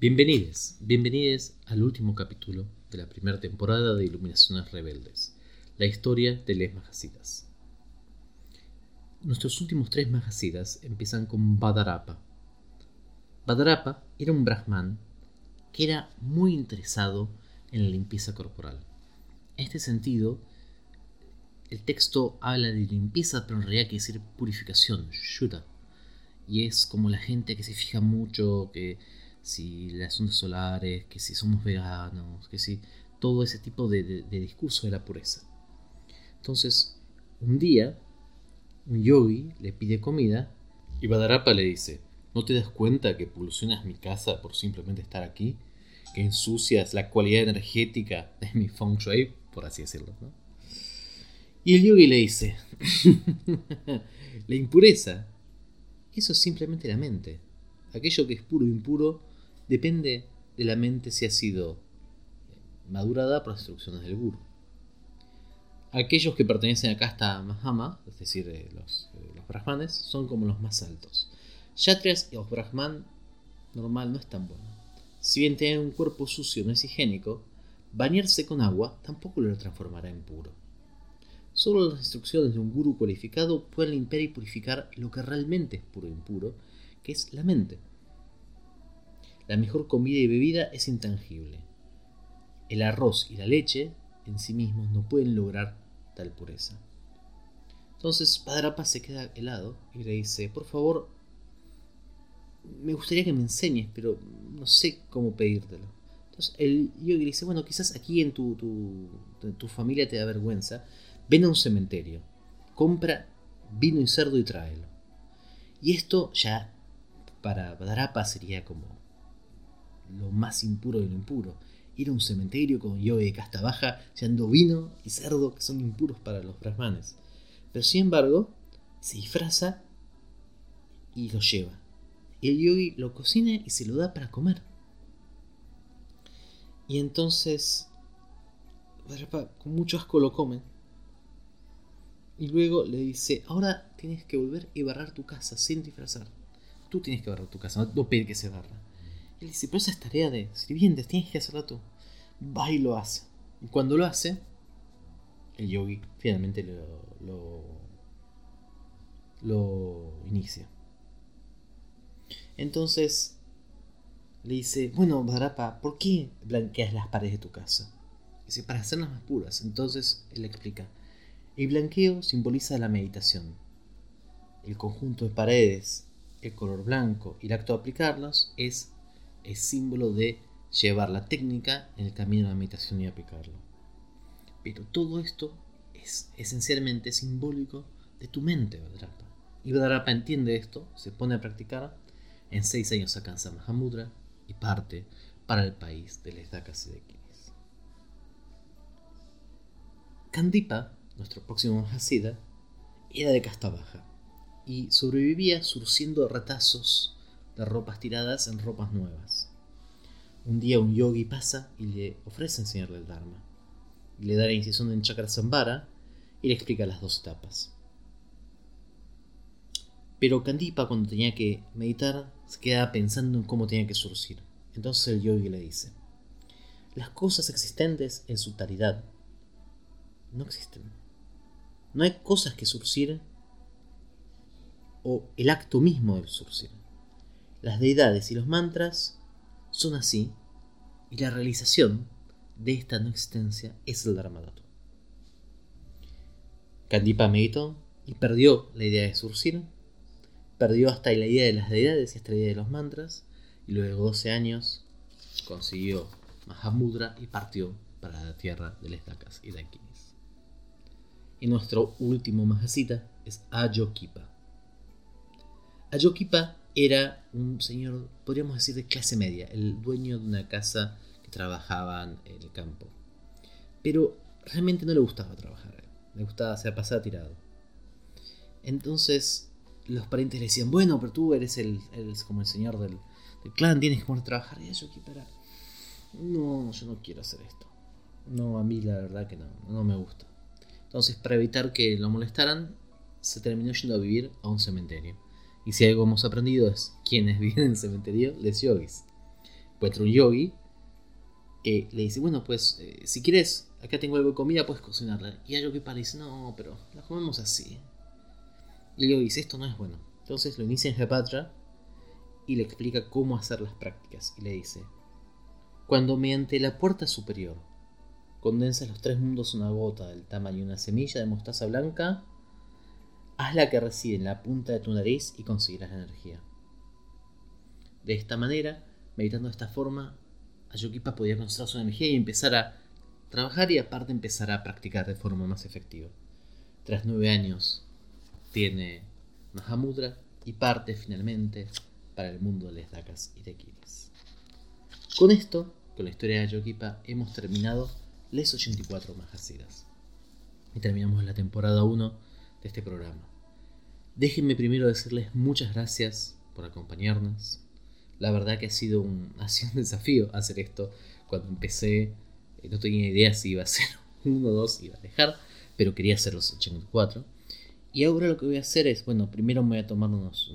Bienvenidos, bienvenidos al último capítulo de la primera temporada de Iluminaciones Rebeldes, la historia de Les Majasidas. Nuestros últimos tres Majasidas empiezan con Badarapa. Badarapa era un brahman que era muy interesado en la limpieza corporal. En este sentido, el texto habla de limpieza, pero en realidad quiere decir purificación, shuddha. Y es como la gente que se fija mucho, que si las ondas solares, que si somos veganos, que si todo ese tipo de, discurso de la pureza. Entonces, un día, un yogi le pide comida y Badarapa le dice, ¿no te das cuenta que polucionas mi casa por simplemente estar aquí? Que ensucias la cualidad energética de mi feng shui, por así decirlo. Y el yogi le dice, la impureza, eso es simplemente la mente. Aquello que es puro o impuro depende de la mente si ha sido madurada por las instrucciones del guru. Aquellos que pertenecen a casta Mahama, es decir, eh, los, eh, los, brahmanes, son como los más altos. Kshatriyas y los brahman normal no es tan bueno. Si bien tienen un cuerpo sucio no es higiénico, bañarse con agua tampoco lo transformará en puro. Solo las instrucciones de un guru cualificado pueden limpiar y purificar lo que realmente es puro e impuro, que es la mente. La mejor comida y bebida es intangible. El arroz y la leche en sí mismos no pueden lograr tal pureza. Entonces Padrapa se queda helado y le dice, por favor, me gustaría que me enseñes, pero no sé cómo pedírtelo. Entonces el yogi le dice, bueno, quizás aquí en tu, tu familia te da vergüenza, ven a un cementerio, compra vino y cerdo y tráelo. Y esto ya para Padrapa sería como lo más impuro de lo impuro. Ir a un cementerio con yogi de casta baja, echando vino y cerdo que son impuros para los brahmanes. Pero sin embargo, se disfraza y lo lleva. El yogi lo cocina y se lo da para comer. Y entonces, con mucho asco lo come. Y luego le dice, ahora tienes que volver y barrar tu casa sin disfrazar. Tú tienes que barrar tu casa, no pedir que se barra. Él dice, pero esa es tarea de sirvientes, tienes que hacerla tú. Va y lo hace. Y cuando lo hace, el yogi finalmente lo, lo, inicia. Entonces le dice, bueno, Barapa, ¿por qué blanqueas las paredes de tu casa? Dice, para hacerlas más puras. Entonces él explica, el blanqueo simboliza la meditación. El conjunto de paredes, el color blanco y el acto de aplicarlos es es símbolo de llevar la técnica en el camino de la meditación y aplicarlo. Pero todo esto es esencialmente simbólico de tu mente, Vadrapa. Y Vadrapa entiende esto, se pone a practicar, en seis años alcanza Mahamudra y parte para el país de las Dakas y de Kiris. Kandipa, nuestro próximo Mahasida, era de casta baja y sobrevivía surciendo retazos de ropas tiradas en ropas nuevas. Un día un yogi pasa y le ofrece enseñarle el Dharma. le da la iniciación en Chakra Sambara y le explica las dos etapas. Pero Kandipa cuando tenía que meditar se quedaba pensando en cómo tenía que surcir. Entonces el yogi le dice, las cosas existentes en su taridad no existen. No hay cosas que surcir o el acto mismo del surcir. Las deidades y los mantras son así, y la realización de esta no existencia es el Dharmadhatu. Kandipa meditó y perdió la idea de surcir, perdió hasta la idea de las deidades y hasta la idea de los mantras, y luego de 12 años consiguió Mahamudra y partió para la tierra de las Dakas y Dakinis. Y nuestro último Mahasita es Ayokipa. Ayokipa era un señor, podríamos decir, de clase media, el dueño de una casa que trabajaban en el campo. Pero realmente no le gustaba trabajar, le gustaba hacer pasar tirado. Entonces los parientes le decían, bueno, pero tú eres el, como el señor del, clan, tienes que poner a trabajar. Y Ayokipa era, no, yo no quiero hacer esto. No, a mí la verdad que no, no me gusta. Entonces, para evitar que lo molestaran, se terminó yendo a vivir a un cementerio y si algo hemos aprendido es quienes viven en el cementerio, les yogis. encuentra un yogi que le dice, bueno, pues eh, si quieres, acá tengo algo de comida, puedes cocinarla. Y a Yogi le dice, no, pero la comemos así. Y el yogi dice, esto no es bueno. Entonces lo inicia en Jepatra y le explica cómo hacer las prácticas. Y le dice, cuando mediante la puerta superior condensas los tres mundos una gota del tamaño de una semilla de mostaza blanca, haz la que reside en la punta de tu nariz y conseguirás energía. De esta manera, meditando de esta forma, Ayokipa podía concentrar su energía y empezar a trabajar y aparte empezar a practicar de forma más efectiva. Tras nueve años tiene Mahamudra y parte finalmente para el mundo de las Dakas y Tequilas. Con esto, con la historia de Ayokipa, hemos terminado les 84 Mahasidas. Y terminamos la temporada 1 de este programa. Déjenme primero decirles muchas gracias por acompañarnos. La verdad que ha sido un, ha sido un desafío hacer esto. Cuando empecé eh, no tenía idea si iba a ser uno o dos, iba a dejar, pero quería hacer los 84. Y ahora lo que voy a hacer es, bueno, primero me voy a tomar unos,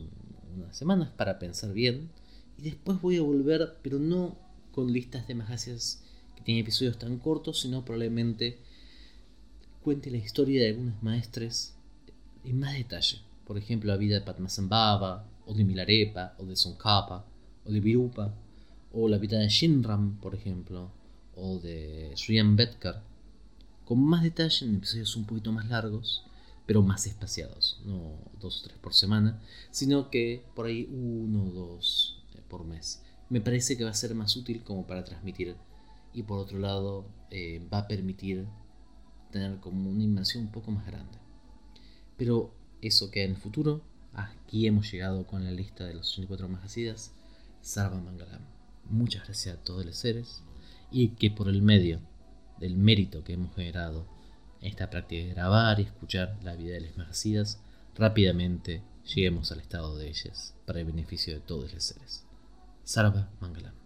unas semanas para pensar bien. Y después voy a volver, pero no con listas de Mahasidas que tienen episodios tan cortos, sino probablemente cuente la historia de algunos maestres en más detalle. Por ejemplo, la vida de Padmasambhava, o de Milarepa, o de Sonkapa, o de Virupa, o la vida de Shinram, por ejemplo, o de Sri Ambedkar, con más detalle en episodios un poquito más largos, pero más espaciados, no dos o tres por semana, sino que por ahí uno o dos eh, por mes. Me parece que va a ser más útil como para transmitir y por otro lado eh, va a permitir tener como una inmersión un poco más grande. Pero eso queda en el futuro. Aquí hemos llegado con la lista de los 84 Mahasidas. Sarva Mangalam. Muchas gracias a todos los seres y que por el medio del mérito que hemos generado en esta práctica de grabar y escuchar la vida de las Mahasidas, rápidamente lleguemos al estado de ellas para el beneficio de todos los seres. Sarva Mangalam.